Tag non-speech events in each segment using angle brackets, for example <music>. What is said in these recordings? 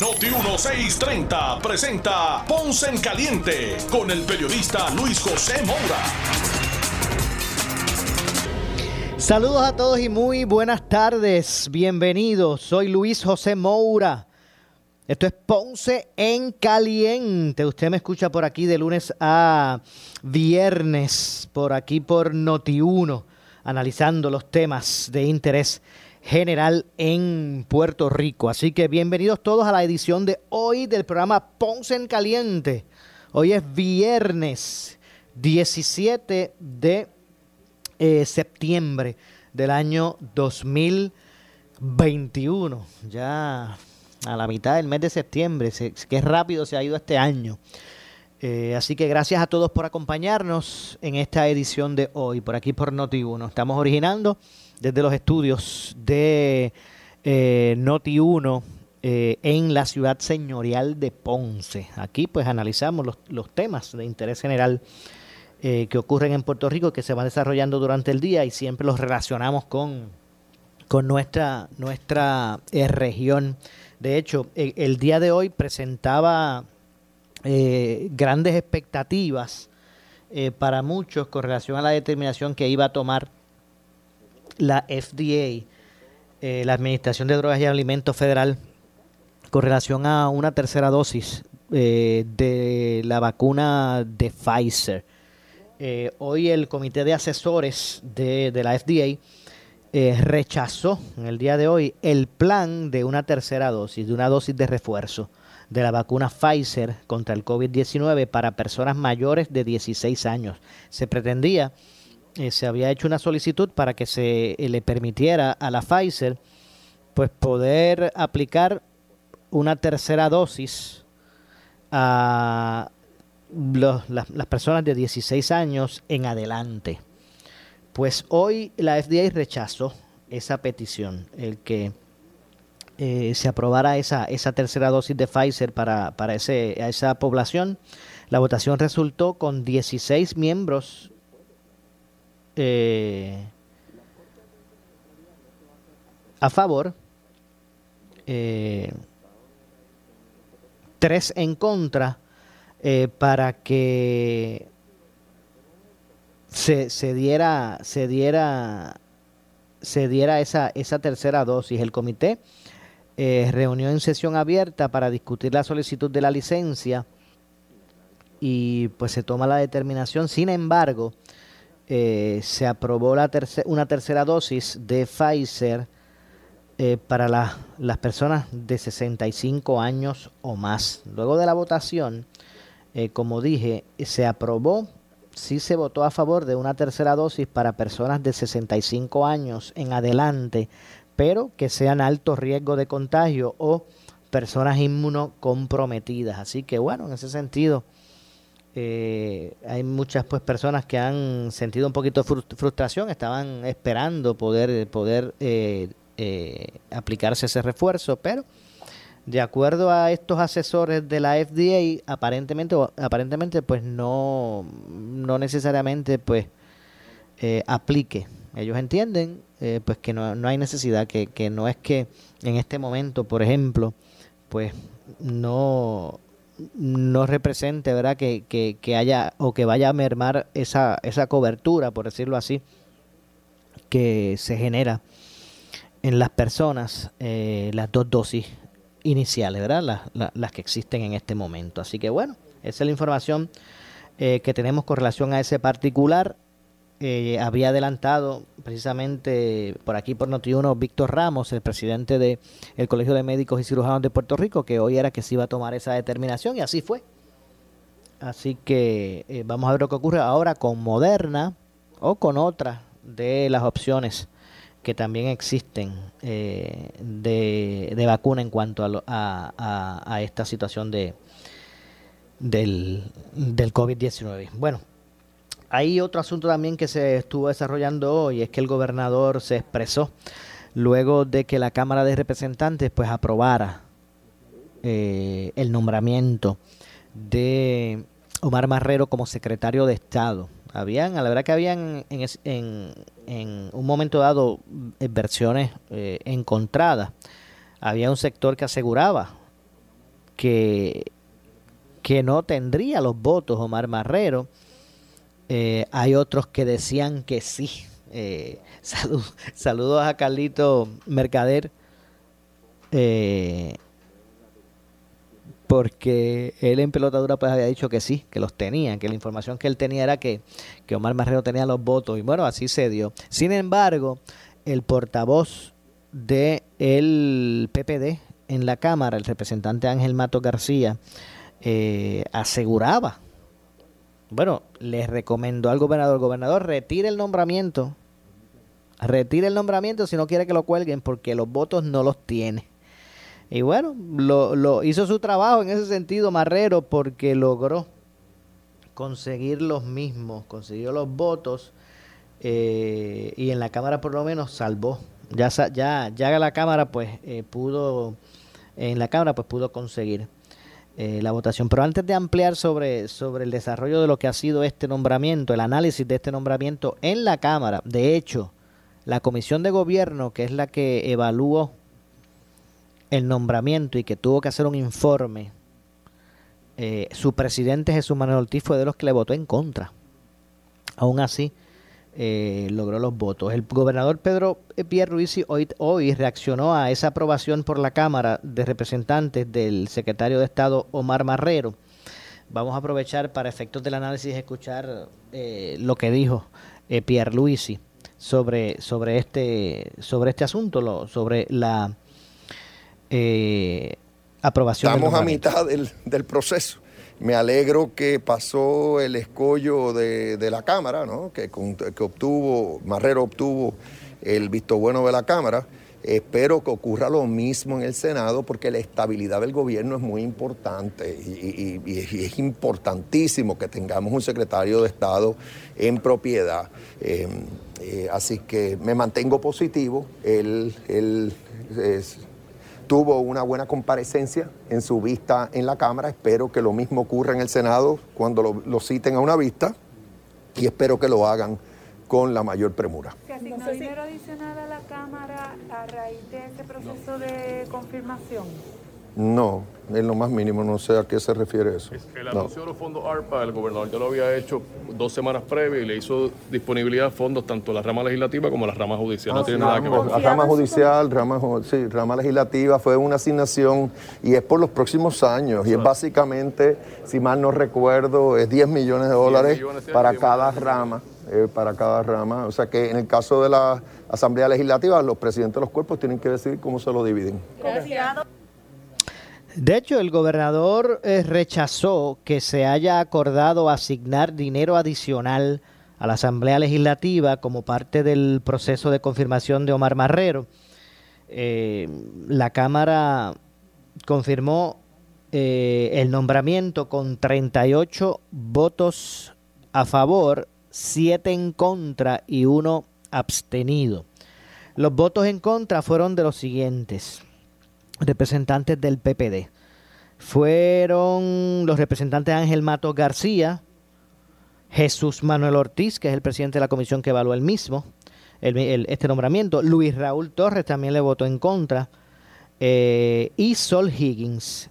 Noti 1630 presenta Ponce en Caliente con el periodista Luis José Moura. Saludos a todos y muy buenas tardes. Bienvenidos. Soy Luis José Moura. Esto es Ponce en Caliente. Usted me escucha por aquí de lunes a viernes, por aquí por Noti1, analizando los temas de interés general en Puerto Rico. Así que bienvenidos todos a la edición de hoy del programa Ponce en Caliente. Hoy es viernes 17 de eh, septiembre del año 2021. Ya a la mitad del mes de septiembre. Se, qué rápido se ha ido este año. Eh, así que gracias a todos por acompañarnos en esta edición de hoy, por aquí por Noti1. Estamos originando desde los estudios de eh, Noti1 eh, en la ciudad señorial de Ponce. Aquí pues analizamos los, temas de interés general que ocurren en Puerto Rico, que se van desarrollando durante el día y siempre los relacionamos con, con nuestra, nuestra región de hecho, el, día de hoy presentaba eh, grandes expectativas eh, para muchos con relación a la determinación que iba a tomar la FDA, eh, la Administración de Drogas y Alimentos Federal, con relación a una tercera dosis de la vacuna de Pfizer. hoy el comité de asesores de, de la FDA eh, rechazó en el día de hoy el plan de una tercera dosis, de una dosis de refuerzo de la vacuna Pfizer contra el COVID-19 para personas mayores de 16 años. Se pretendía, eh, se había hecho una solicitud para que se eh, le permitiera a la Pfizer pues poder aplicar una tercera dosis a las personas de 16 años en adelante. Pues hoy la FDA rechazó esa petición, el que eh, se aprobara esa, esa tercera dosis de Pfizer para, para ese, esa población. La votación resultó con 16 miembros eh, a favor, eh, tres en contra, para que se, se diera, se diera, se diera esa, esa tercera dosis. El comité eh, reunió en sesión abierta para discutir la solicitud de la licencia y pues se toma la determinación. Sin embargo, eh, se aprobó la una tercera dosis de Pfizer eh, para las personas de 65 años o más. Luego de la votación, como dije, se aprobó sí se votó a favor de una tercera dosis para personas de 65 años en adelante, pero que sean alto riesgo de contagio o personas inmunocomprometidas. Así que bueno, en ese sentido, eh, hay muchas pues personas que han sentido un poquito de frustración, estaban esperando poder, poder eh, eh, aplicarse ese refuerzo, pero de acuerdo a estos asesores de la FDA, aparentemente, aparentemente pues no, no necesariamente pues eh, aplique. Ellos entienden pues que no, no hay necesidad, que, que no es que en este momento, por ejemplo, pues no, no represente, ¿verdad? Que, que, haya o que vaya a mermar esa, esa cobertura, por decirlo así, que se genera en las personas, eh, las dos dosis iniciales, ¿verdad? Las, que existen en este momento. Así que bueno, esa es la información eh, que tenemos con relación a ese particular. Eh, había adelantado precisamente por aquí por Notiuno Víctor Ramos, el presidente del el Colegio de Médicos y Cirujanos de Puerto Rico, que hoy era que se iba a tomar esa determinación y así fue. Así que eh, vamos a ver lo que ocurre ahora con Moderna o con otra de las opciones que también existen eh, de, de, vacuna en cuanto a, a, esta situación de del, del COVID-19. Bueno, hay otro asunto también que se estuvo desarrollando hoy, es que el gobernador se expresó luego de que la Cámara de Representantes pues aprobara eh, el nombramiento de Omar Marrero como secretario de Estado. Habían, a la verdad que habían en, en, un momento dado eh, versiones eh, encontradas. Había un sector que aseguraba que, que no tendría los votos Omar Marrero eh, hay otros que decían que sí. Eh, <laughs> saludos a Carlito Mercader. Eh, porque él en pelotadura pues había dicho que sí, que los tenía, que la información que él tenía era que, que Omar Marrero tenía los votos y bueno, así se dio. Sin embargo, el portavoz del el PPD en la Cámara, el representante Ángel Mato García, aseguraba bueno, les recomendó al gobernador, el gobernador retire el nombramiento, retire el nombramiento si no quiere que lo cuelguen porque los votos no los tiene. Y bueno, lo, hizo su trabajo en ese sentido Marrero porque logró conseguir los mismos, consiguió los votos eh, y en la Cámara por lo menos salvó. Ya, ya, ya la Cámara pues eh, pudo, en la Cámara pues pudo conseguir eh, la votación. Pero antes de ampliar sobre, sobre el desarrollo de lo que ha sido este nombramiento, el análisis de este nombramiento en la Cámara, de hecho, la Comisión de Gobierno, que es la que evaluó el nombramiento y que tuvo que hacer un informe, eh, su presidente Jesús Manuel Ortiz fue de los que le votó en contra. Aún así, eh, logró los votos. El gobernador Pedro Pierluisi hoy, hoy reaccionó a esa aprobación por la Cámara de Representantes del secretario de Estado Omar Marrero. Vamos a aprovechar para efectos del análisis escuchar eh, lo que dijo eh, Pierluisi sobre, sobre, este, sobre este asunto, sobre la eh, aprobación. Estamos a mitad del, del proceso me alegro que pasó el escollo de, la Cámara, ¿no? que, que obtuvo, Marrero obtuvo el visto bueno de la Cámara. Espero que ocurra lo mismo en el Senado porque la estabilidad del gobierno es muy importante y, es importantísimo que tengamos un secretario de Estado en propiedad. Eh, eh, así que me mantengo positivo. Él, él es, tuvo una buena comparecencia en su vista en la Cámara. Espero que lo mismo ocurra en el Senado cuando lo, citen a una vista y espero que lo hagan con la mayor premura. ¿Se asignó dinero adicional a la Cámara a raíz de ese proceso de confirmación? No, en lo más mínimo, no sé a qué se refiere eso. El anuncio de los fondos ARPA, el gobernador ya lo había hecho dos semanas previas y le hizo disponibilidad de fondos tanto a la rama legislativa como a la rama judicial. no ah, tiene nada que ver. La rama judicial, rama, sí, rama legislativa fue una asignación y es por los próximos años. Y es básicamente, si mal no recuerdo, es 10 millones de dólares para cada rama. Eh, para cada rama. O sea que en el caso de la Asamblea Legislativa, los presidentes de los cuerpos tienen que decidir cómo se lo dividen. Gracias. De hecho, el gobernador eh, rechazó que se haya acordado asignar dinero adicional a la Asamblea Legislativa como parte del proceso de confirmación de Omar Marrero. Eh, la Cámara confirmó eh, el nombramiento con 38 votos a favor, 7 en contra y 1 abstenido. Los votos en contra fueron de los siguientes representantes del PPD. Fueron los representantes Ángel Mato García, Jesús Manuel Ortiz, que es el presidente de la comisión que evaluó el mismo, este nombramiento. Luis Raúl Torres también le votó en contra. Eh, y Sol Higgins.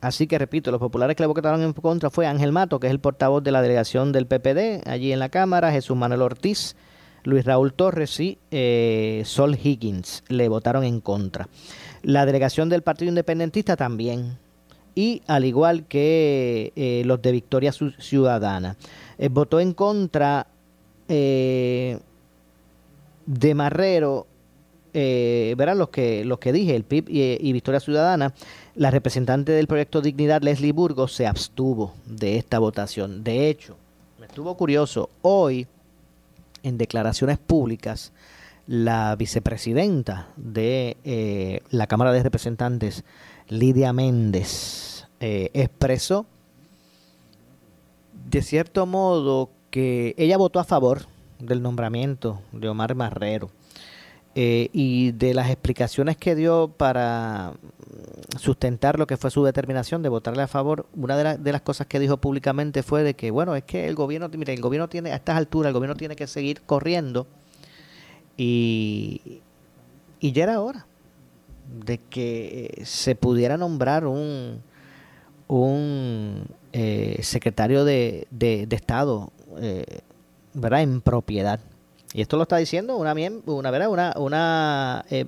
Así que repito, los populares que le votaron en contra fue Ángel Mato, que es el portavoz de la delegación del PPD allí en la Cámara, Jesús Manuel Ortiz, Luis Raúl Torres y eh, Sol Higgins le votaron en contra. La delegación del Partido Independentista también. Y al igual que eh, los de Victoria Ciudadana. Eh, votó en contra eh, de Marrero, verán los que, los que dije, el PIB y, Victoria Ciudadana. La representante del proyecto Dignidad, Leslie Burgos, se abstuvo de esta votación. De hecho, me estuvo curioso, hoy, en declaraciones públicas, la vicepresidenta de eh, la Cámara de Representantes, Lidia Méndez, eh, expresó de cierto modo que ella votó a favor del nombramiento de Omar Marrero eh, y de las explicaciones que dio para sustentar lo que fue su determinación de votarle a favor, una de, de, las cosas que dijo públicamente fue de que, bueno, es que el gobierno, mire, el gobierno tiene, a estas alturas, el gobierno tiene que seguir corriendo y, y ya era hora de que se pudiera nombrar un, un eh, secretario de, de, Estado eh, ¿verdad? en propiedad. Y esto lo está diciendo una una, ¿verdad? una, una eh,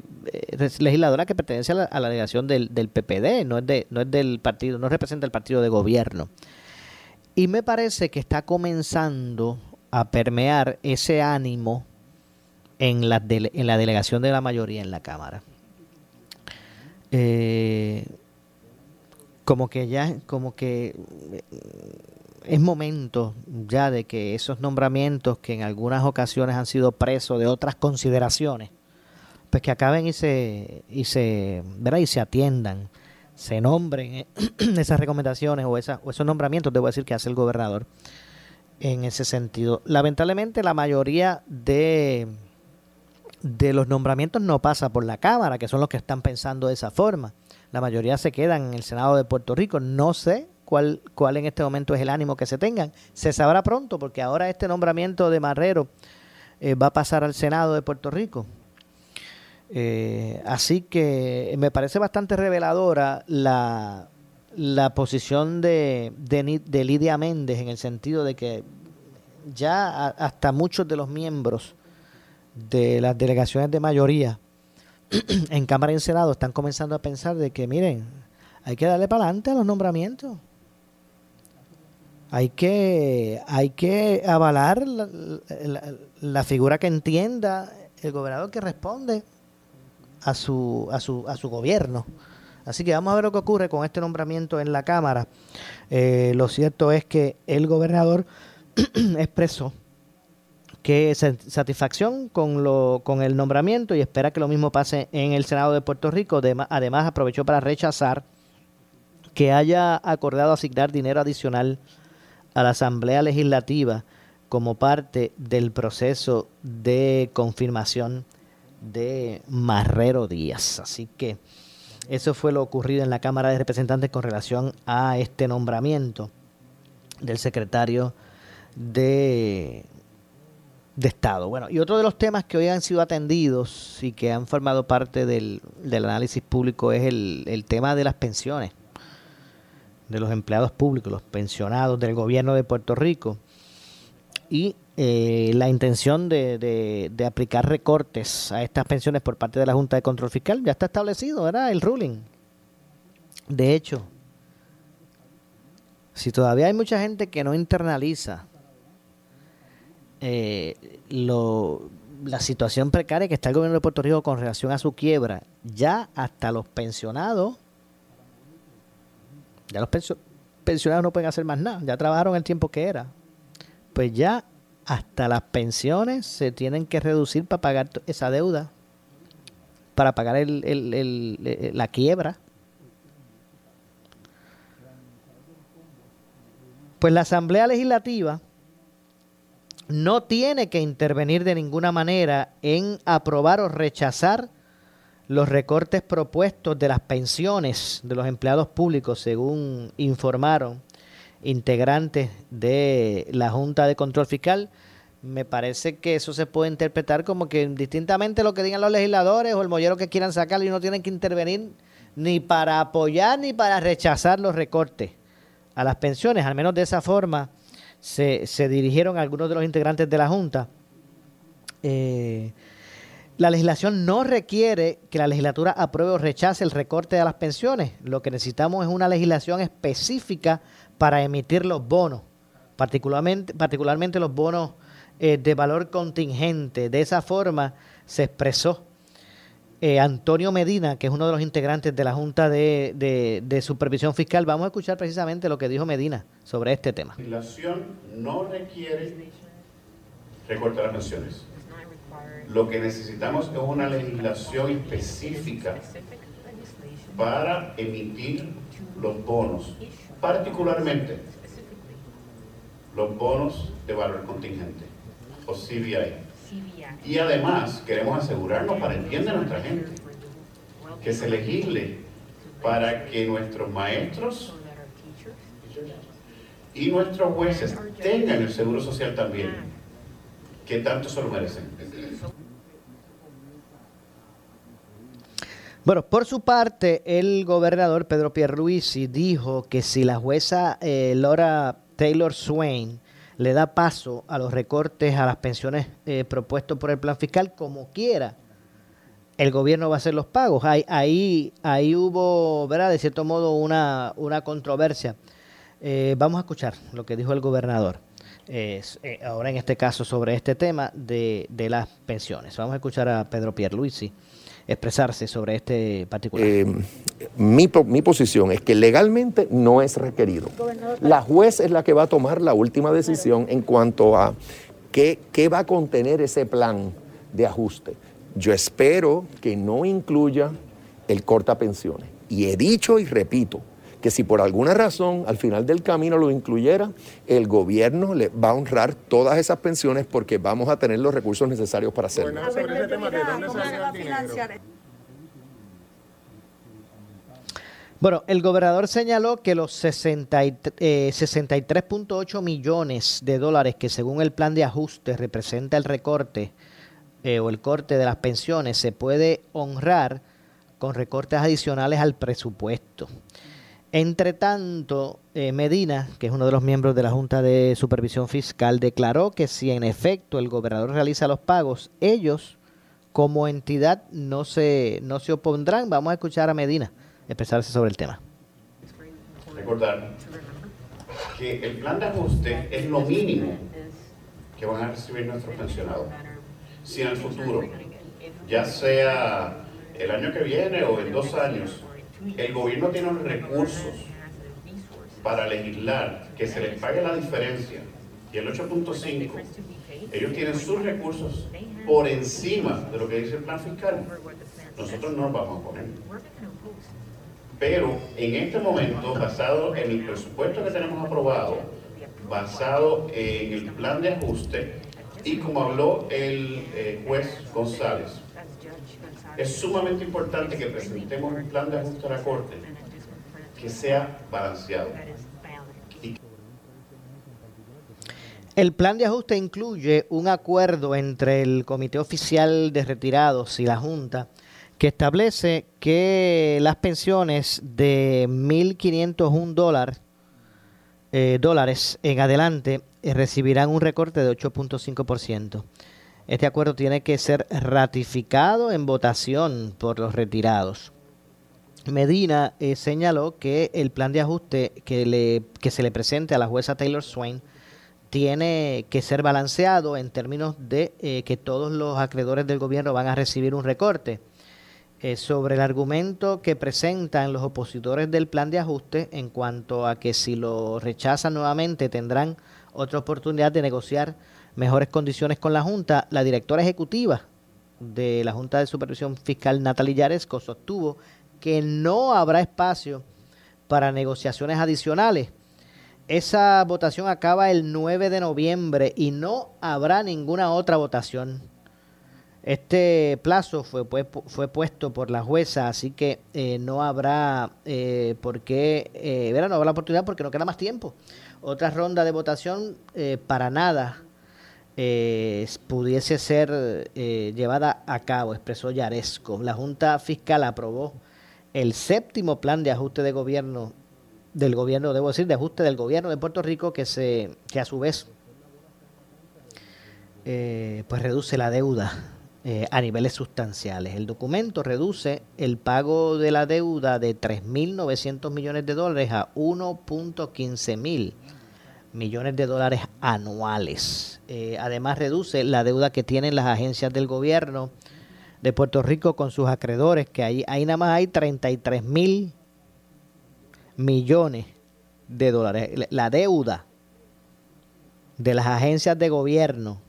legisladora que pertenece a la, delegación del, del, PPD, no es, de, no es del partido, no representa el partido de gobierno. Y me parece que está comenzando a permear ese ánimo en la, en la delegación de la mayoría en la Cámara. Eh, como que ya, como que eh, es momento ya de que esos nombramientos que en algunas ocasiones han sido presos de otras consideraciones, pues que acaben y se, y se, ¿verdad? y se atiendan, se nombren eh, <clears throat> esas recomendaciones o, esas, o esos nombramientos, debo decir, que hace el gobernador en ese sentido. Lamentablemente la mayoría de, de los nombramientos no pasa por la Cámara, que son los que están pensando de esa forma. La mayoría se quedan en el Senado de Puerto Rico. No sé cuál, cuál en este momento es el ánimo que se tengan. Se sabrá pronto, porque ahora este nombramiento de Marrero eh, va a pasar al Senado de Puerto Rico. Eh, así que me parece bastante reveladora la, la posición de, de, de Lidia Méndez en el sentido de que ya hasta muchos de los miembros de las delegaciones de mayoría <clears throat> en Cámara y en Senado están comenzando a pensar de que, miren, hay que darle para adelante a los nombramientos. Hay que, hay que avalar la, figura que entienda el gobernador que responde a su, a su, a su gobierno. Así que vamos a ver lo que ocurre con este nombramiento en la Cámara. Eh, lo cierto es que el gobernador <clears throat> expresó que satisfacción con, lo, con el nombramiento y espera que lo mismo pase en el Senado de Puerto Rico. Además, aprovechó para rechazar que haya acordado asignar dinero adicional a la Asamblea Legislativa como parte del proceso de confirmación de Marrero Díaz. Así que eso fue lo ocurrido en la Cámara de Representantes con relación a este nombramiento del secretario de de Estado. Bueno, y otro de los temas que hoy han sido atendidos y que han formado parte del, análisis público es el, tema de las pensiones de los empleados públicos, los pensionados del gobierno de Puerto Rico y eh, la intención de, de, aplicar recortes a estas pensiones por parte de la Junta de Control Fiscal. Ya está establecido, ¿verdad? El ruling. De hecho, si todavía hay mucha gente que no internaliza eh, lo, la situación precaria que está el gobierno de Puerto Rico con relación a su quiebra, ya hasta los pensionados, ya los pensionados no pueden hacer más nada, ya trabajaron el tiempo que era. Pues ya hasta las pensiones se tienen que reducir para pagar esa deuda, para pagar el, el, la quiebra. Pues la Asamblea Legislativa no tiene que intervenir de ninguna manera en aprobar o rechazar los recortes propuestos de las pensiones de los empleados públicos, según informaron integrantes de la Junta de Control Fiscal. Me parece que eso se puede interpretar como que distintamente lo que digan los legisladores o el mollero que quieran sacarlo y no tienen que intervenir ni para apoyar ni para rechazar los recortes a las pensiones, al menos de esa forma se, se dirigieron algunos de los integrantes de la Junta. Eh, la legislación no requiere que la legislatura apruebe o rechace el recorte de las pensiones. Lo que necesitamos es una legislación específica para emitir los bonos, particularmente, particularmente los bonos eh, de valor contingente. De esa forma se expresó eh, Antonio Medina, que es uno de los integrantes de la Junta de, Supervisión Fiscal. Vamos a escuchar precisamente lo que dijo Medina sobre este tema. La legislación no requiere recortar las pensiones. Lo que necesitamos es una legislación específica para emitir los bonos, particularmente los bonos de valor contingente, o CBI. Y además queremos asegurarnos, para entiender nuestra gente, que se legisle para que nuestros maestros y nuestros jueces tengan el seguro social también, que tanto se lo merecen. Bueno, por su parte, el gobernador Pedro Pierluisi dijo que si la jueza eh, Laura Taylor Swain le da paso a los recortes a las pensiones eh, propuestos por el plan fiscal, como quiera, el gobierno va a hacer los pagos. Ahí, ahí, ahí hubo, ¿verdad? De cierto modo, una, una controversia. Eh, vamos a escuchar lo que dijo el gobernador. ahora en este caso sobre este tema de, de las pensiones. Vamos a escuchar a Pedro Pierluisi expresarse sobre este particular. Eh, mi, mi, posición es que legalmente no es requerido. La juez es la que va a tomar la última decisión en cuanto a qué, qué va a contener ese plan de ajuste. Yo espero que no incluya el corta pensiones. Y he dicho y repito, que si por alguna razón al final del camino lo incluyera, el gobierno le va a honrar todas esas pensiones porque vamos a tener los recursos necesarios para hacerlo. Bueno, el gobernador señaló que los 63.8 eh, millones de dólares que según el plan de ajuste representa el recorte eh, o el corte de las pensiones se puede honrar con recortes adicionales al presupuesto. Entre tanto, eh, Medina, que es uno de los miembros de la Junta de Supervisión Fiscal, declaró que si en efecto el gobernador realiza los pagos, ellos como entidad no se, no se opondrán. Vamos a escuchar a Medina expresarse sobre el tema. Recordar que el plan de ajuste es lo mínimo que van a recibir nuestros pensionados. Si en el futuro, ya sea el año que viene o en dos años, el gobierno tiene los recursos para legislar que se les pague la diferencia y el 8.5, ellos tienen sus recursos por encima de lo que dice el plan fiscal, nosotros no nos vamos a poner. Pero en este momento, basado en el presupuesto que tenemos aprobado, basado en el plan de ajuste y como habló el eh, juez González, es sumamente importante que presentemos un plan de ajuste a la Corte que sea balanceado. El plan de ajuste incluye un acuerdo entre el Comité Oficial de Retirados y la Junta que establece que las pensiones de 1.501 dólares, eh, dólares en adelante eh, recibirán un recorte de 8.5%. Este acuerdo tiene que ser ratificado en votación por los retirados. Medina eh, señaló que el plan de ajuste que, se le presente a la jueza Taylor Swain tiene que ser balanceado en términos de eh, que todos los acreedores del gobierno van a recibir un recorte. Eh, sobre el argumento que presentan los opositores del plan de ajuste en cuanto a que si lo rechazan nuevamente tendrán otra oportunidad de negociar mejores condiciones con la Junta, la directora ejecutiva de la Junta de Supervisión Fiscal, Natalie Yaresco, sostuvo que no habrá espacio para negociaciones adicionales. Esa votación acaba el 9 de noviembre y no habrá ninguna otra votación. Este plazo fue, fue puesto por la jueza, así que eh, no habrá eh, por qué, eh, no habrá la oportunidad porque no queda más tiempo. Otra ronda de votación eh, para nada eh, pudiese ser eh, llevada a cabo, expresó Yaresco. La Junta Fiscal aprobó el séptimo plan de ajuste de gobierno del gobierno, debo decir, de ajuste del gobierno de Puerto Rico que se que a su vez eh, pues reduce la deuda a niveles sustanciales. El documento reduce el pago de la deuda de 3.900 millones de dólares a 1.15 mil millones de dólares anuales. Eh, además reduce la deuda que tienen las agencias del gobierno de Puerto Rico con sus acreedores, que ahí, ahí nada más hay 33 mil millones de dólares. La deuda de las agencias de gobierno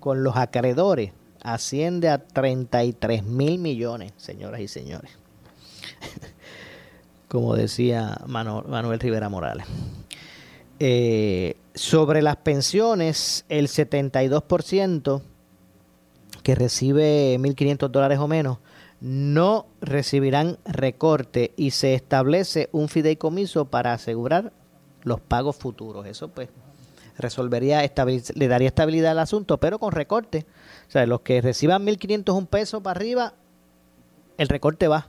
con los acreedores asciende a 33 mil millones, señoras y señores. <laughs> Como decía Manuel Rivera Morales. Eh, Sobre las pensiones, el 72% que recibe 1.500 dólares o menos no recibirán recorte y se establece un fideicomiso para asegurar los pagos futuros. Eso pues resolvería, le daría estabilidad al asunto, pero con recorte. O sea, los que reciban 1.500 un peso para arriba, el recorte va.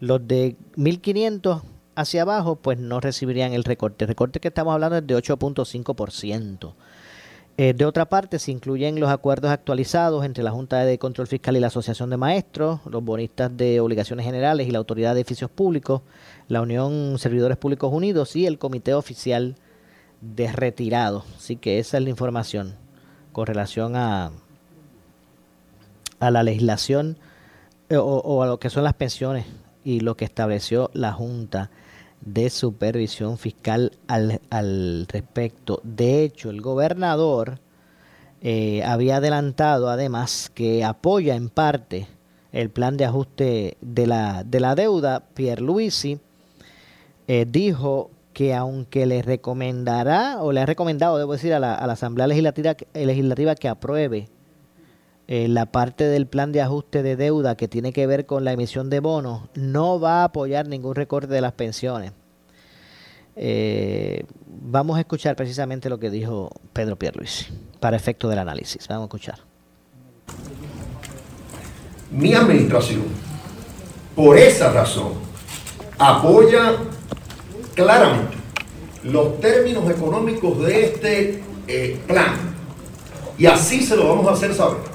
Los de 1.500 hacia abajo, pues no recibirían el recorte. El recorte que estamos hablando es de 8.5%. Eh, de otra parte, se incluyen los acuerdos actualizados entre la Junta de Control Fiscal y la Asociación de Maestros, los bonistas de obligaciones generales y la Autoridad de Edificios Públicos, la Unión Servidores Públicos Unidos y el Comité Oficial de Retirados. Así que esa es la información con relación a, a la legislación eh, o a lo que son las pensiones y lo que estableció la Junta de supervisión fiscal al, al respecto. De hecho, el gobernador eh, había adelantado además que apoya en parte el plan de ajuste de la, de la deuda. Pierre Luisi eh, dijo que aunque le recomendará, o le ha recomendado, debo decir, a la, a la Asamblea Legislativa, Legislativa que apruebe eh, la parte del plan de ajuste de deuda que tiene que ver con la emisión de bonos no va a apoyar ningún recorte de las pensiones. Eh, vamos a escuchar precisamente lo que dijo Pedro Pierluisi para efecto del análisis. Vamos a escuchar. Mi administración, por esa razón, apoya claramente los términos económicos de este eh, plan y así se lo vamos a hacer saber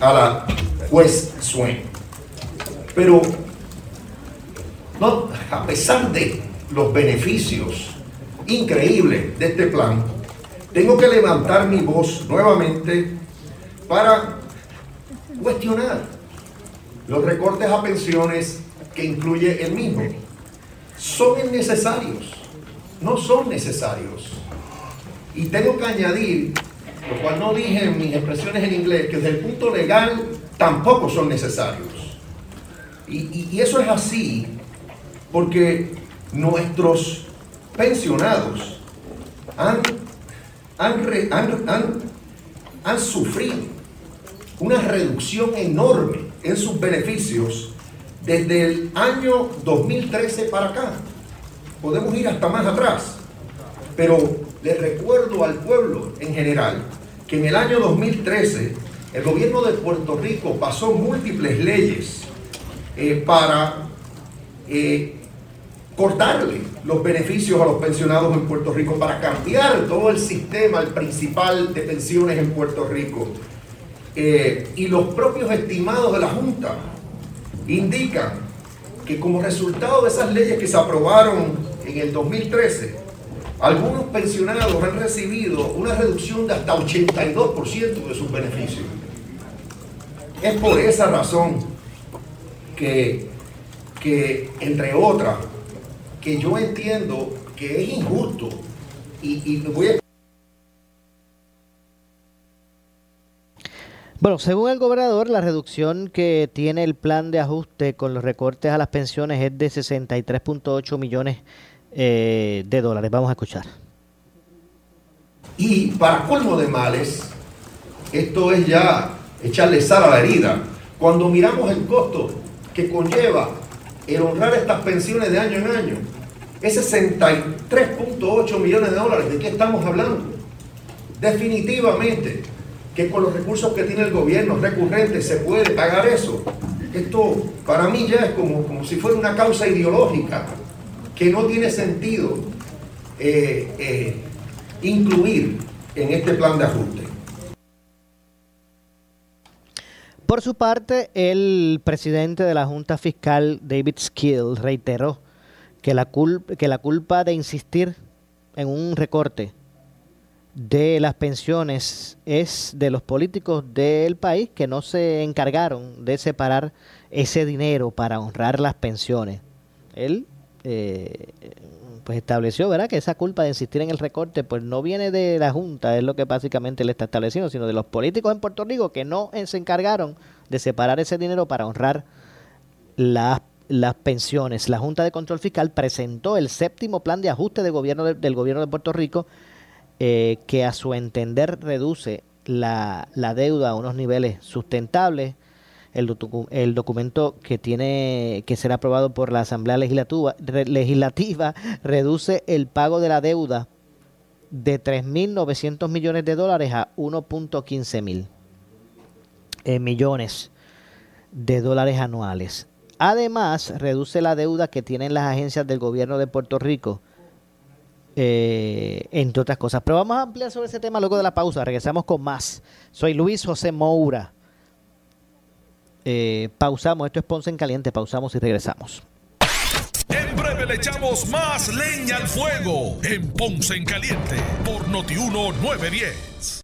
a la juez Swain. Pero no, a pesar de los beneficios increíbles de este plan, tengo que levantar mi voz nuevamente para cuestionar los recortes a pensiones que incluye el mismo. ¿Son innecesarios? No son necesarios. Y tengo que añadir lo cual no dije en mis expresiones en inglés, que desde el punto legal tampoco son necesarios. Y, eso es así porque nuestros pensionados han, han, han sufrido una reducción enorme en sus beneficios desde el año 2013 para acá. Podemos ir hasta más atrás. Pero le recuerdo al pueblo en general que en el año 2013 el gobierno de Puerto Rico pasó múltiples leyes eh, para eh, cortarle los beneficios a los pensionados en Puerto Rico, para cambiar todo el sistema, el principal de pensiones en Puerto Rico. Eh, y los propios estimados de la Junta indican que como resultado de esas leyes que se aprobaron en el 2013, algunos pensionados han recibido una reducción de hasta 82% de sus beneficios. Es por esa razón que, que, entre otras, que yo entiendo que es injusto y, y voy a Bueno, según el gobernador, la reducción que tiene el plan de ajuste con los recortes a las pensiones es de 63.8 millones eh, de dólares. Vamos a escuchar. Y para colmo de males, esto es ya echarle sal a la herida. Cuando miramos el costo que conlleva el honrar estas pensiones de año en año, es 63.8 millones de dólares. ¿De qué estamos hablando? Definitivamente que con los recursos que tiene el gobierno recurrentes se puede pagar eso. Esto para mí ya es como, como si fuera una causa ideológica que no tiene sentido eh, eh, incluir en este plan de ajuste. Por su parte, el presidente de la Junta Fiscal, David Skill, reiteró que la, que la culpa de insistir en un recorte de las pensiones es de los políticos del país que no se encargaron de separar ese dinero para honrar las pensiones. Él eh, pues estableció, ¿verdad? Que esa culpa de insistir en el recorte, pues no viene de la Junta, es lo que básicamente le está estableciendo, sino de los políticos en Puerto Rico que no se encargaron de separar ese dinero para honrar las, pensiones. La Junta de Control Fiscal presentó el séptimo plan de ajuste gobierno del gobierno de Puerto Rico eh, que a su entender reduce la deuda a unos niveles sustentables. El, docu- el documento que tiene que ser aprobado por la Asamblea Legislativa, legislativa reduce el pago de la deuda de 3.900 millones de dólares a 1.15 mil eh, millones de dólares anuales. Además, reduce la deuda que tienen las agencias del gobierno de Puerto Rico, eh, entre otras cosas. Pero vamos a ampliar sobre ese tema luego de la pausa. Regresamos con más. Soy Luis José Moura. Eh, pausamos. Esto es Ponce en Caliente. Pausamos y regresamos. En breve le echamos más leña al fuego en Ponce en Caliente por Notiuno 910.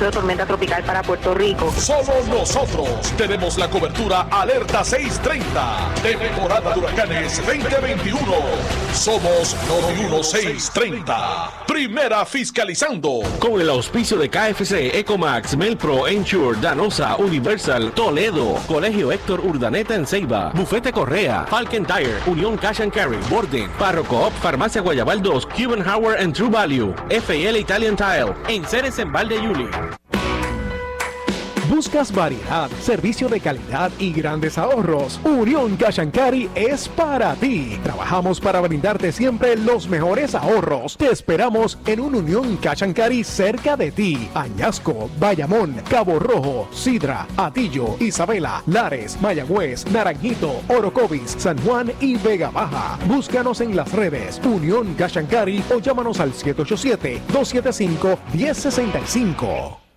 de tormenta tropical para Puerto Rico. Somos nosotros. Tenemos la cobertura Alerta 630. Temporada de huracanes 2021. Somos Noti 1630. Primera fiscalizando. Con el auspicio de KFC, Ecomax, Melpro, Ensure, Danosa, Universal, Toledo, Colegio Héctor Urdaneta en Ceiba, Bufete Correa, Falcon Tire, Unión Cash and Carry, Borden, Parro Coop, Farmacia Guayabal 2, Cuban Howard and True Value, FL Italian Tile, en Ceres en Valde Yuli. ¿Buscas variedad, servicio de calidad y grandes ahorros? Unión Cashancari es para ti. Trabajamos para brindarte siempre los mejores ahorros. Te esperamos en un Unión Cashancari cerca de ti. Añasco, Bayamón, Cabo Rojo, Sidra, Atillo, Isabela, Lares, Mayagüez, Naranjito, Orocovis, San Juan y Vega Baja. Búscanos en las redes Unión Cashancari o llámanos al 787-275-1065.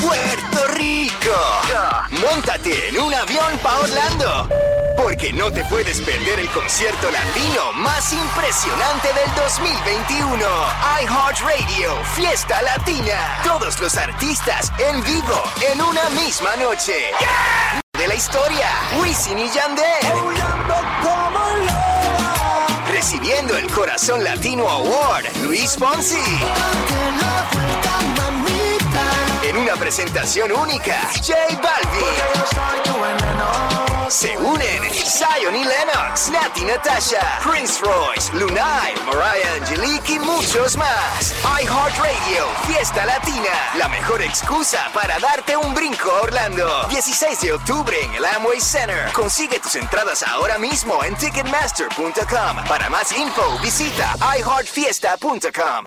Puerto Rico. Móntate en un avión para Orlando. Porque no te puedes perder el concierto latino más impresionante del 2021. iHeartRadio, Fiesta Latina. Todos los artistas en vivo en una misma noche. De la historia, Wisin y Yandel. Recibiendo el Corazón Latino Award, Luis Fonsi. Una presentación única, J Balvin. Se unen Zion y Lennox, Nati Natasha, Prince Royce, Lunay, Mariah Angelique y muchos más. iHeartRadio, Fiesta Latina, la mejor excusa para darte un brinco a Orlando. 16 de octubre en el Amway Center. Consigue tus entradas ahora mismo en Ticketmaster.com. Para más info, visita iHeartFiesta.com.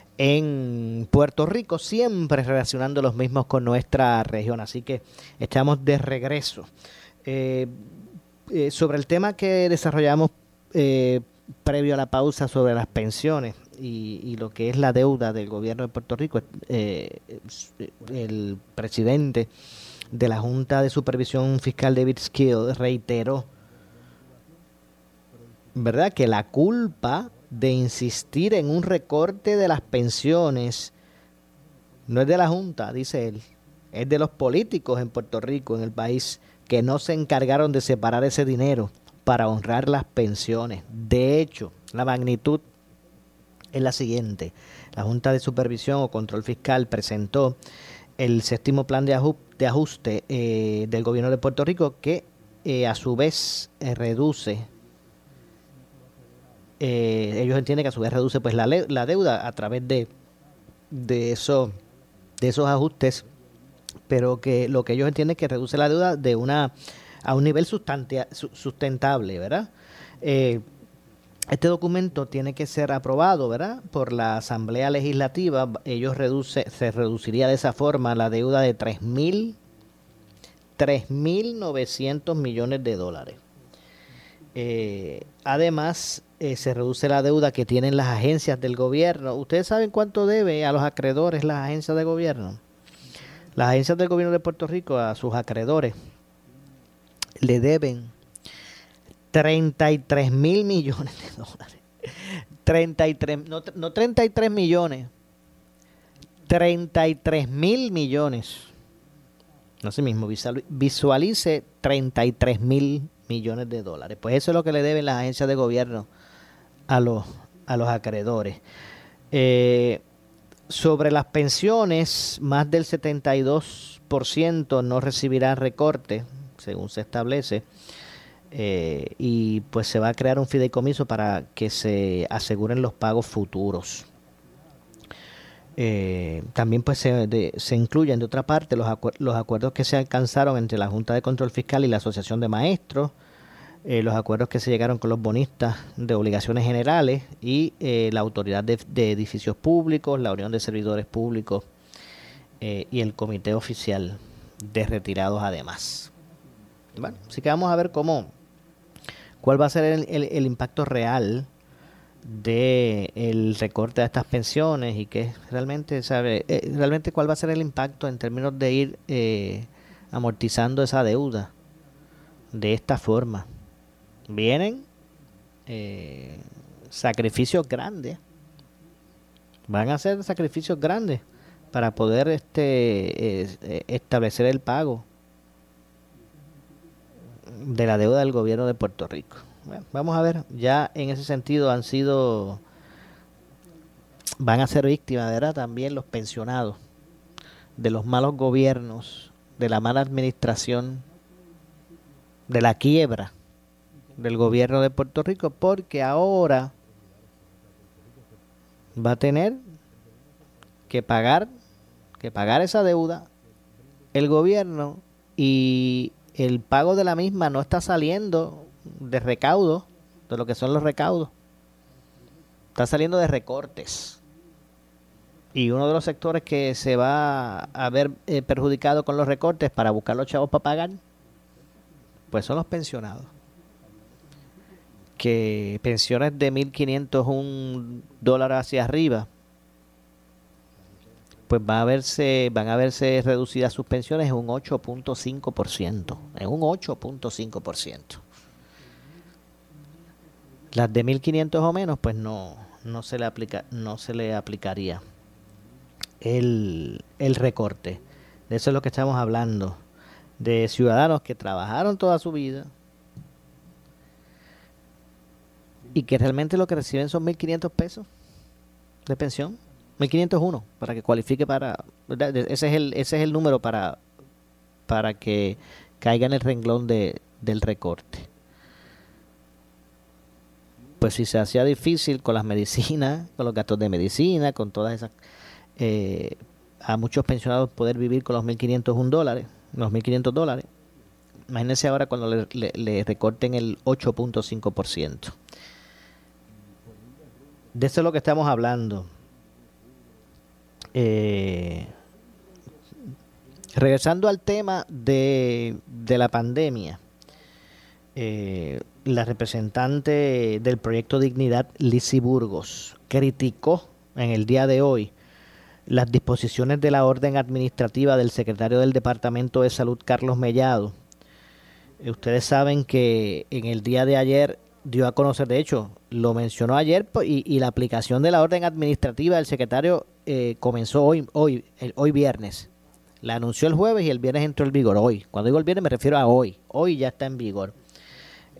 en Puerto Rico, siempre relacionando los mismos con nuestra región. Así que estamos de regreso. Eh, eh, sobre el tema que desarrollamos eh, previo a la pausa sobre las pensiones y, lo que es la deuda del gobierno de Puerto Rico, el presidente de la Junta de Supervisión Fiscal, David Skill, reiteró, ¿verdad?, que la culpa de insistir en un recorte de las pensiones no es de la Junta, dice él, es de los políticos en Puerto Rico, en el país, que no se encargaron de separar ese dinero para honrar las pensiones. De hecho, la magnitud es la siguiente. La Junta de Supervisión o Control Fiscal presentó el séptimo plan de, ajuste eh, del gobierno de Puerto Rico que eh, a su vez eh, reduce eh, ellos entienden que a su vez reduce pues la, la deuda a través de, de, eso, de esos ajustes, pero que lo que ellos entienden es que reduce la deuda de una a un nivel sustentable, ¿verdad? Eh, este documento tiene que ser aprobado, ¿verdad? Por la Asamblea Legislativa. Ellos reduce, se reduciría de esa forma la deuda de 3.000 3.900 millones de dólares. Eh, además, eh, se reduce la deuda que tienen las agencias del gobierno. ¿Ustedes saben cuánto debe a los acreedores las agencias de gobierno? Las agencias del gobierno de Puerto Rico a sus acreedores le deben 33 mil millones de dólares. 33, no, no 33 millones, 33 mil millones. Sé mismo, visualice 33 mil millones de dólares. Pues eso es lo que le deben las agencias de gobierno a los, a los acreedores. Eh, sobre las pensiones, más del 72% no recibirá recorte, según se establece, eh, y pues se va a crear un fideicomiso para que se aseguren los pagos futuros. Eh, también pues se, se, incluyen de otra parte los, los acuerdos que se alcanzaron entre la Junta de Control Fiscal y la Asociación de Maestros, eh, los acuerdos que se llegaron con los bonistas de obligaciones generales y eh, la Autoridad de, Edificios Públicos, la Unión de Servidores Públicos eh, y el Comité Oficial de Retirados además. Bueno, así que vamos a ver cómo, cuál va a ser el, impacto real de el recorte de estas pensiones y qué realmente sabe realmente cuál va a ser el impacto en términos de ir amortizando esa deuda de esta forma vienen eh, sacrificios grandes. Van a ser sacrificios grandes para poder este eh, establecer el pago de la deuda del gobierno de Puerto Rico. Vamos a ver, ya en ese sentido han sido van a ser víctimas, ¿verdad? También los pensionados de los malos gobiernos, de la mala administración, de la quiebra del gobierno de Puerto Rico porque ahora va a tener que pagar que pagar esa deuda el gobierno y el pago de la misma no está saliendo de recaudo de lo que son los recaudos. Está saliendo de recortes. Y uno de los sectores que se va a ver eh, perjudicado con los recortes para buscar los chavos para pagar pues son los pensionados. Que pensiones de 1.501 dólares hacia arriba, pues va a verse, van a verse reducidas sus pensiones en un 8.5%, en un 8.5%. Las de 1500 o menos, pues no, no se le aplica, no se le aplicaría el, el recorte. De eso es lo que estamos hablando. De ciudadanos que trabajaron toda su vida y que realmente lo que reciben son 1.500 pesos de pensión. 1.501 para que cualifique para... Ese es el, ese es el número para, para que caiga en el renglón de, del recorte. Pues si se hacía difícil con las medicinas, <laughs> con los gastos de medicina, con todas esas... Eh, a muchos pensionados poder vivir con los 1.501 dólares, los 1.500 dólares. Imagínense ahora cuando le, le recorten el 8.5%. De eso es lo que estamos hablando. Eh, regresando al tema de, la pandemia, eh, la representante del proyecto Dignidad, Lizzie Burgos, criticó en el día de hoy las disposiciones de la orden administrativa del secretario del Departamento de Salud, Carlos Mellado. Eh, ustedes saben que en el día de ayer dio a conocer, de hecho, lo mencionó ayer pues, y, la aplicación de la orden administrativa del secretario eh, comenzó hoy, hoy, hoy viernes. La anunció el jueves y el viernes entró en vigor. Hoy, cuando digo el viernes me refiero a hoy. Hoy ya está en vigor.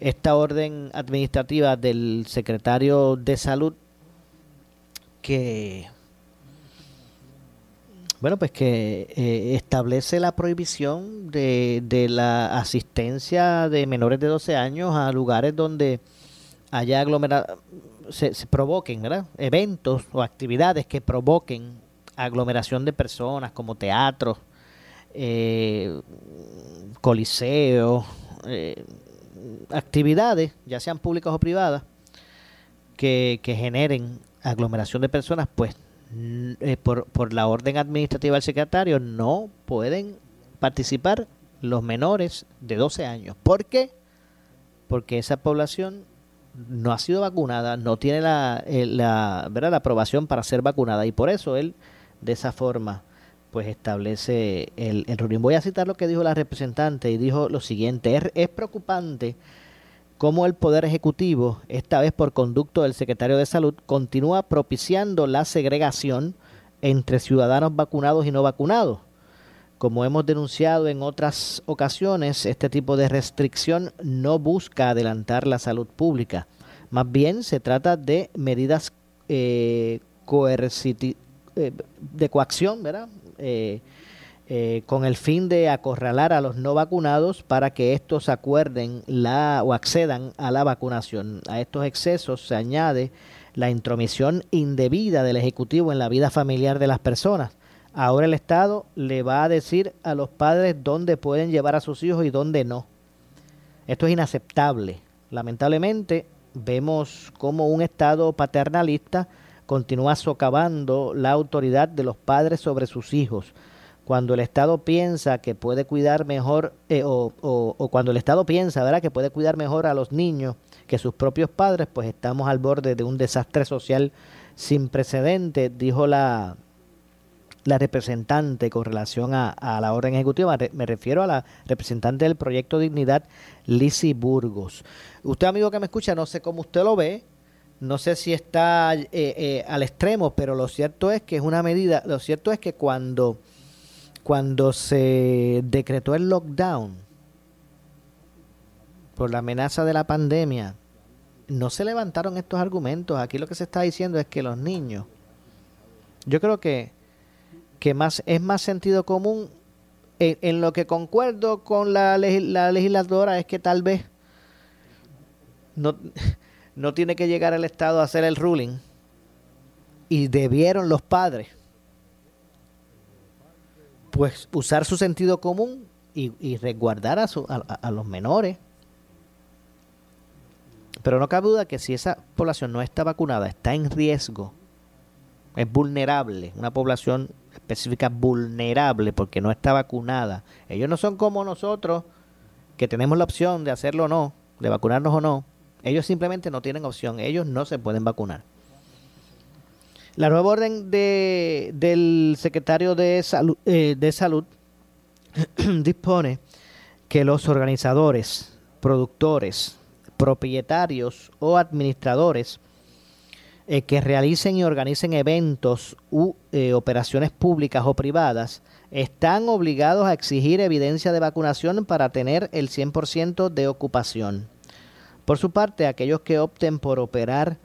Esta orden administrativa del secretario de salud que bueno, pues que eh, establece la prohibición de, de, la asistencia de menores de 12 años a lugares donde haya aglomeración, se, provoquen eventos o actividades que provoquen aglomeración de personas como teatros, eh, coliseos, eh, actividades, ya sean públicas o privadas, que, generen aglomeración de personas, pues eh, por, por la orden administrativa del secretario no pueden participar los menores de 12 años. ¿Por qué? Porque esa población no ha sido vacunada, no tiene la, eh, la, ¿verdad? la aprobación para ser vacunada y por eso él de esa forma pues establece el, el Voy a citar lo que dijo la representante y dijo lo siguiente, es, es preocupante cómo el Poder Ejecutivo, esta vez por conducto del secretario de Salud, continúa propiciando la segregación entre ciudadanos vacunados y no vacunados. Como hemos denunciado en otras ocasiones, este tipo de restricción no busca adelantar la salud pública. Más bien se trata de medidas eh, eh de coacción, ¿verdad? Eh, eh, con el fin de acorralar a los no vacunados para que estos acuerden la o accedan a la vacunación. A estos excesos se añade la intromisión indebida del Ejecutivo en la vida familiar de las personas. Ahora el Estado le va a decir a los padres dónde pueden llevar a sus hijos y dónde no. Esto es inaceptable. Lamentablemente vemos cómo un Estado paternalista continúa socavando la autoridad de los padres sobre sus hijos cuando el Estado piensa que puede cuidar mejor, eh, o, o, cuando el Estado piensa, ¿verdad?, que puede cuidar mejor a los niños que sus propios padres, pues estamos al borde de un desastre social sin precedentes, dijo la, la representante con relación a, la orden ejecutiva. Me refiero a la representante del proyecto Dignidad, Lisi Burgos. Usted, amigo que me escucha, no sé cómo usted lo ve, no sé si está eh, eh, al extremo, pero lo cierto es que es una medida, lo cierto es que cuando cuando se decretó el lockdown por la amenaza de la pandemia, no se levantaron estos argumentos. Aquí lo que se está diciendo es que los niños, yo creo que, que más es más sentido común. En, lo que concuerdo con la, la legisladora es que tal vez no, <laughs> no tiene que llegar el Estado a hacer el ruling y debieron los padres pues usar su sentido común y, resguardar a, a, los menores. Pero no cabe duda que si esa población no está vacunada, está en riesgo, es vulnerable, una población específica vulnerable porque no está vacunada. Ellos no son como nosotros, que tenemos la opción de hacerlo o no, de vacunarnos o no. Ellos simplemente no tienen opción, ellos no se pueden vacunar. La nueva orden de, del secretario de Salud, eh, <clears throat> dispone que los organizadores, productores, propietarios o administradores eh, que realicen y organicen eventos u eh, operaciones públicas o privadas están obligados a exigir evidencia de vacunación para tener el 100% de ocupación. Por su parte, aquellos que opten por operar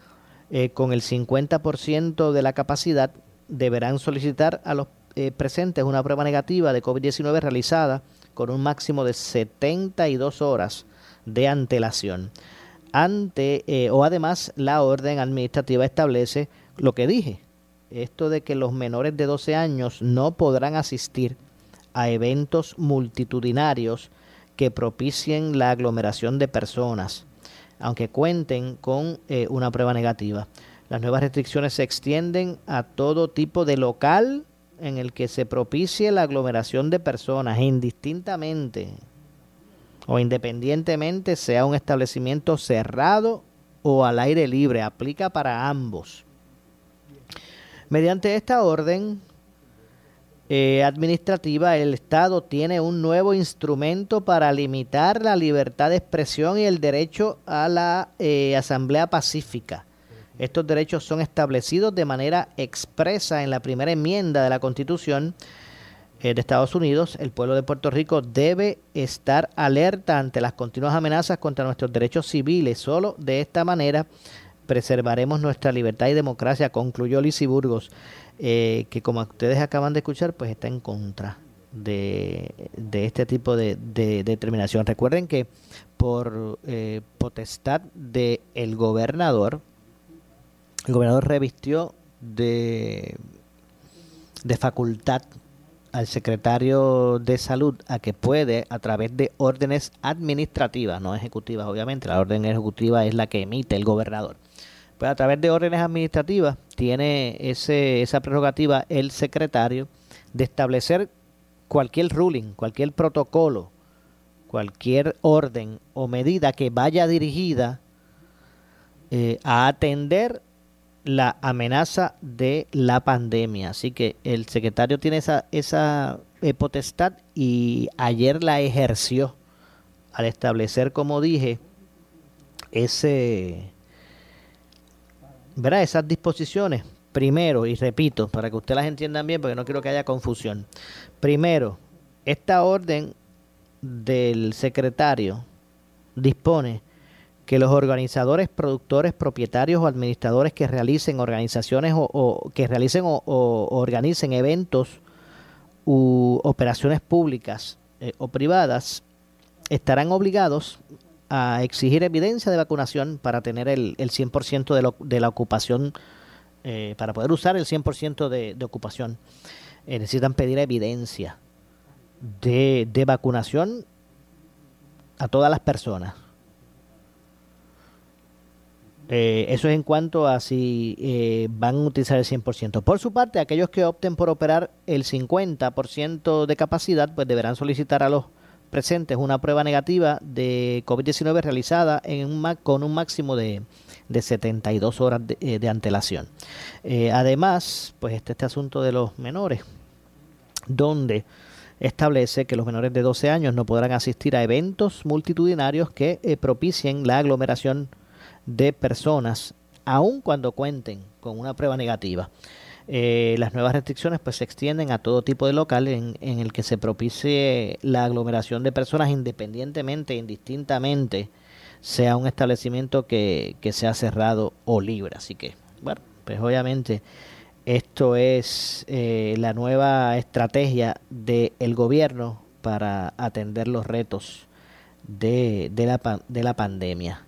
eh, con el 50% de la capacidad deberán solicitar a los eh, presentes una prueba negativa de COVID-19 realizada con un máximo de 72 horas de antelación. Ante eh, o además la orden administrativa establece lo que dije, esto de que los menores de 12 años no podrán asistir a eventos multitudinarios que propicien la aglomeración de personas aunque cuenten con eh, una prueba negativa. Las nuevas restricciones se extienden a todo tipo de local en el que se propicie la aglomeración de personas, indistintamente o independientemente sea un establecimiento cerrado o al aire libre. Aplica para ambos. Mediante esta orden, eh, administrativa, el Estado tiene un nuevo instrumento para limitar la libertad de expresión y el derecho a la eh, asamblea pacífica. Estos derechos son establecidos de manera expresa en la primera enmienda de la Constitución eh, de Estados Unidos. El pueblo de Puerto Rico debe estar alerta ante las continuas amenazas contra nuestros derechos civiles. Solo de esta manera preservaremos nuestra libertad y democracia, concluyó Lizy Burgos. Eh, que como ustedes acaban de escuchar, pues está en contra de, este tipo de, determinación. Recuerden que por eh, potestad del el gobernador, el gobernador revistió de, de facultad al secretario de salud a que puede, a través de órdenes administrativas, no ejecutivas obviamente, la orden ejecutiva es la que emite el gobernador pues a través de órdenes administrativas tiene ese, esa prerrogativa el secretario de establecer cualquier ruling, cualquier protocolo, cualquier orden o medida que vaya dirigida eh, a atender la amenaza de la pandemia. Así que el secretario tiene esa, esa eh, potestad y ayer la ejerció al establecer, como dije, ese verá esas disposiciones, primero, y repito, para que ustedes las entiendan bien, porque no quiero que haya confusión. Primero, esta orden del secretario dispone que los organizadores, productores, propietarios o administradores que realicen organizaciones o, que realicen o, organicen eventos u operaciones públicas eh, o privadas estarán obligados a exigir evidencia de vacunación para tener el, el 100% de, de la ocupación, eh, para poder usar el 100% de, de ocupación. Eh, necesitan pedir evidencia de, de vacunación a todas las personas. Eh, eso es en cuanto a si van a utilizar el 100%. Por su parte, aquellos que opten por operar el 50% de capacidad, pues deberán solicitar a los presentes una prueba negativa de COVID-19 realizada en un, con un máximo de, de 72 horas de, eh, antelación. Eh, además, pues este, este asunto de los menores, donde establece que los menores de 12 años no podrán asistir a eventos multitudinarios que eh, propicien la aglomeración de personas, aun cuando cuenten con una prueba negativa. Eh, las nuevas restricciones pues se extienden a todo tipo de local en, el que se propicie la aglomeración de personas independientemente, indistintamente, sea un establecimiento que, sea cerrado o libre. Así que, bueno, pues obviamente esto es eh, la nueva estrategia del gobierno para atender los retos de, de, la, de la pandemia.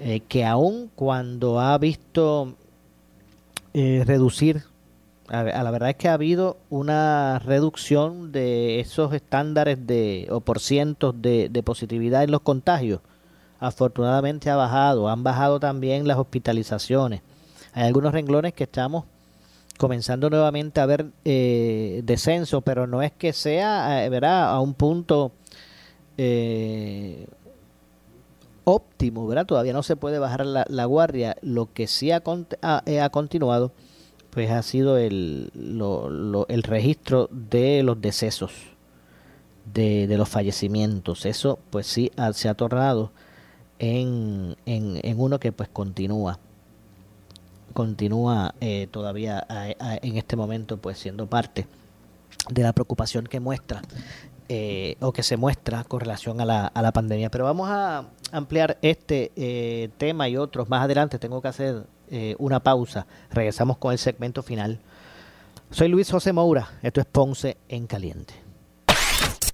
Eh, que aun cuando ha visto eh, reducir. A, la verdad es que ha habido una reducción de esos estándares de o por cientos de, positividad en los contagios. Afortunadamente ha bajado, han bajado también las hospitalizaciones. Hay algunos renglones que estamos comenzando nuevamente a ver eh, descenso, pero no es que sea eh, a un punto eh, óptimo, ¿verdad? Todavía no se puede bajar la, guardia. Lo que sí ha, eh, ha, continuado pues ha sido el, el registro de los decesos, de, los fallecimientos. Eso pues sí se ha tornado en, en, uno que pues continúa continúa eh, todavía en este momento pues siendo parte de la preocupación que muestra eh, o que se muestra con relación a la, a la pandemia. Pero vamos a ampliar este eh, tema y otros más adelante. Tengo que hacer una pausa. Regresamos con el segmento final. Soy Luis José Moura. Esto es Ponce en Caliente.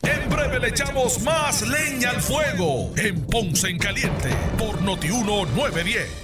En breve le echamos más leña al fuego en Ponce en Caliente por Notiuno 910.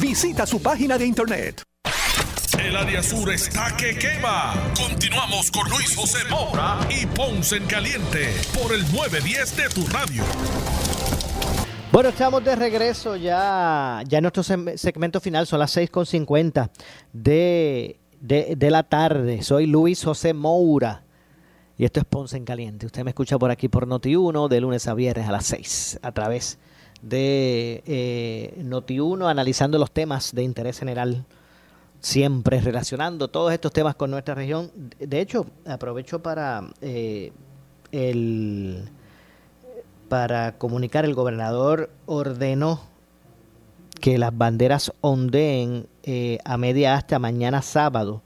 Visita su página de internet. El área sur está que quema. Continuamos con Luis José Moura y Ponce en Caliente por el 910 de tu radio. Bueno, estamos de regreso ya, ya en nuestro segmento final, son las 6.50 de, de, de la tarde. Soy Luis José Moura y esto es Ponce en Caliente. Usted me escucha por aquí por Noti1 de lunes a viernes a las 6 a través de de eh, Noti1 analizando los temas de interés general, siempre relacionando todos estos temas con nuestra región. De hecho, aprovecho para eh, el para comunicar el gobernador ordenó que las banderas ondeen eh, a media hasta mañana sábado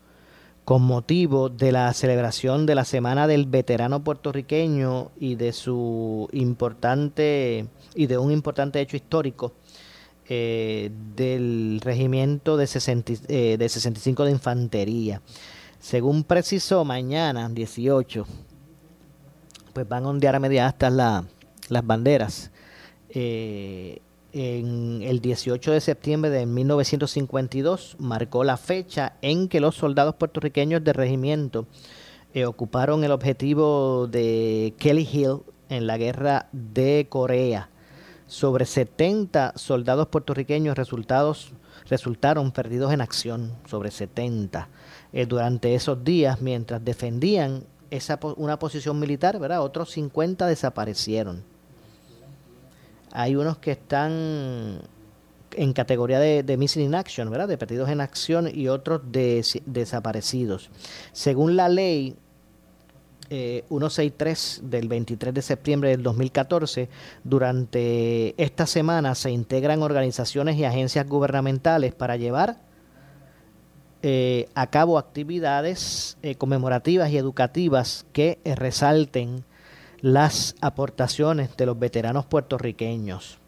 con motivo de la celebración de la Semana del Veterano Puertorriqueño y de su importante y de un importante hecho histórico eh, del regimiento de, eh, de 65 de Infantería. Según precisó mañana, 18, pues van a ondear a media hasta las banderas. Eh, en el 18 de septiembre de 1952 marcó la fecha en que los soldados puertorriqueños del regimiento eh, ocuparon el objetivo de Kelly Hill en la guerra de Corea. Sobre 70 soldados puertorriqueños resultados, resultaron perdidos en acción, sobre 70, eh, durante esos días mientras defendían esa, una posición militar. Otros 50 desaparecieron. Hay unos que están en categoría de, missing in action, ¿verdad? De perdidos en acción y otros de, desaparecidos. Según la ley 163 eh, del 23 de septiembre del 2014, durante esta semana se integran organizaciones y agencias gubernamentales para llevar eh, a cabo actividades eh, conmemorativas y educativas que resalten las aportaciones de los veteranos puertorriqueños.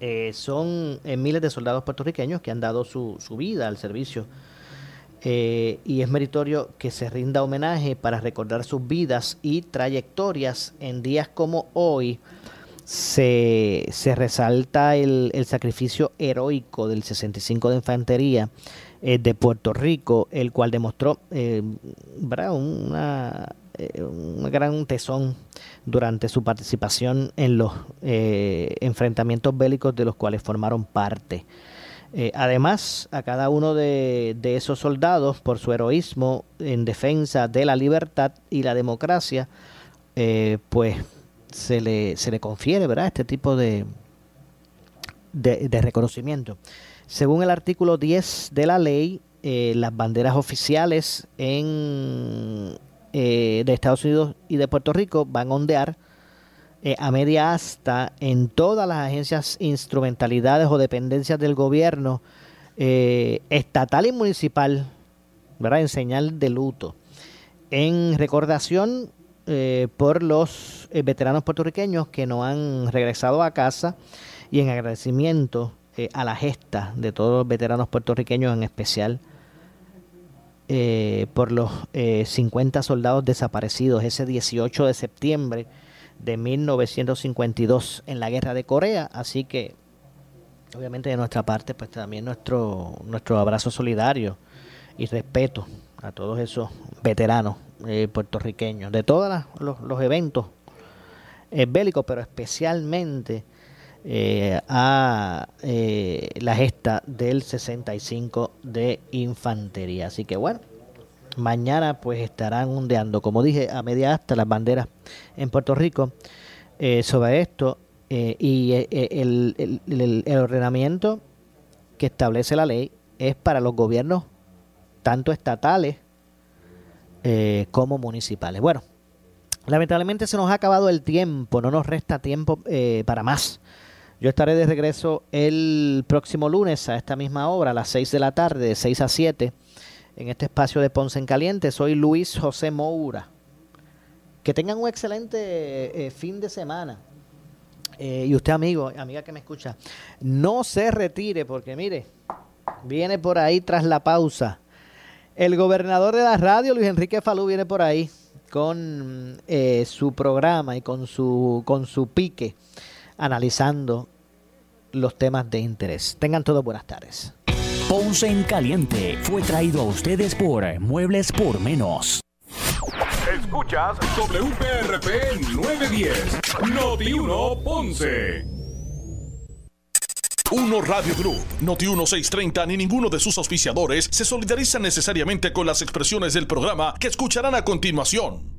Eh, son eh, miles de soldados puertorriqueños que han dado su, vida al servicio eh, y es meritorio que se rinda homenaje para recordar sus vidas y trayectorias en días como hoy. Se, resalta el, sacrificio heroico del 65 de Infantería de Puerto Rico, el cual demostró una eh, un gran tesón durante su participación en los eh, enfrentamientos bélicos de los cuales formaron parte. Eh, además, a cada uno de, esos soldados, por su heroísmo en defensa de la libertad y la democracia, pues se le, se le confiere ¿verdad? este tipo de, de, de reconocimiento. Según el artículo 10 de la ley, las banderas oficiales en eh, de Estados Unidos y de Puerto Rico van a ondear eh, a media asta en todas las agencias, instrumentalidades o dependencias del gobierno eh, estatal y municipal, ¿verdad? En señal de luto. En recordación por los veteranos puertorriqueños que no han regresado a casa y en agradecimiento a la gesta de todos los veteranos puertorriqueños en especial eh, por los 50 eh, soldados desaparecidos ese 18 de septiembre de 1952 en la guerra de Corea. Así que, obviamente, de nuestra parte, pues también nuestro, nuestro abrazo solidario y respeto a todos esos veteranos eh, puertorriqueños de todos los, eventos eh, bélicos, pero especialmente eh, a la gesta del 65 de infantería. Así que bueno, mañana pues estarán ondeando, como dije, a media hasta las banderas en Puerto Rico sobre esto y el, el ordenamiento que establece la ley es para los gobiernos tanto estatales eh, como municipales. Bueno, lamentablemente se nos ha acabado el tiempo, no nos resta tiempo eh, para más. Yo estaré de regreso el próximo lunes a esta misma hora, a las 6 de la tarde, de 6 a 7, en este espacio de Ponce en Caliente. Soy Luis José Moura. Que tengan un excelente eh, fin de semana. y usted, amigo, amiga que me escucha, no se retire porque mire, viene por ahí tras la pausa el gobernador de la radio, Luis Enrique Falú, viene por ahí con eh, su programa y con su, con su pique, analizando los temas de interés. Tengan todos buenas tardes. Ponce en Caliente fue traído a ustedes por Muebles por Menos. Escuchas WPRP 910, Noti 1 Ponce. Uno Radio Group, Noti 1630 ni ninguno de sus auspiciadores se solidarizan necesariamente con las expresiones del programa que escucharán a continuación.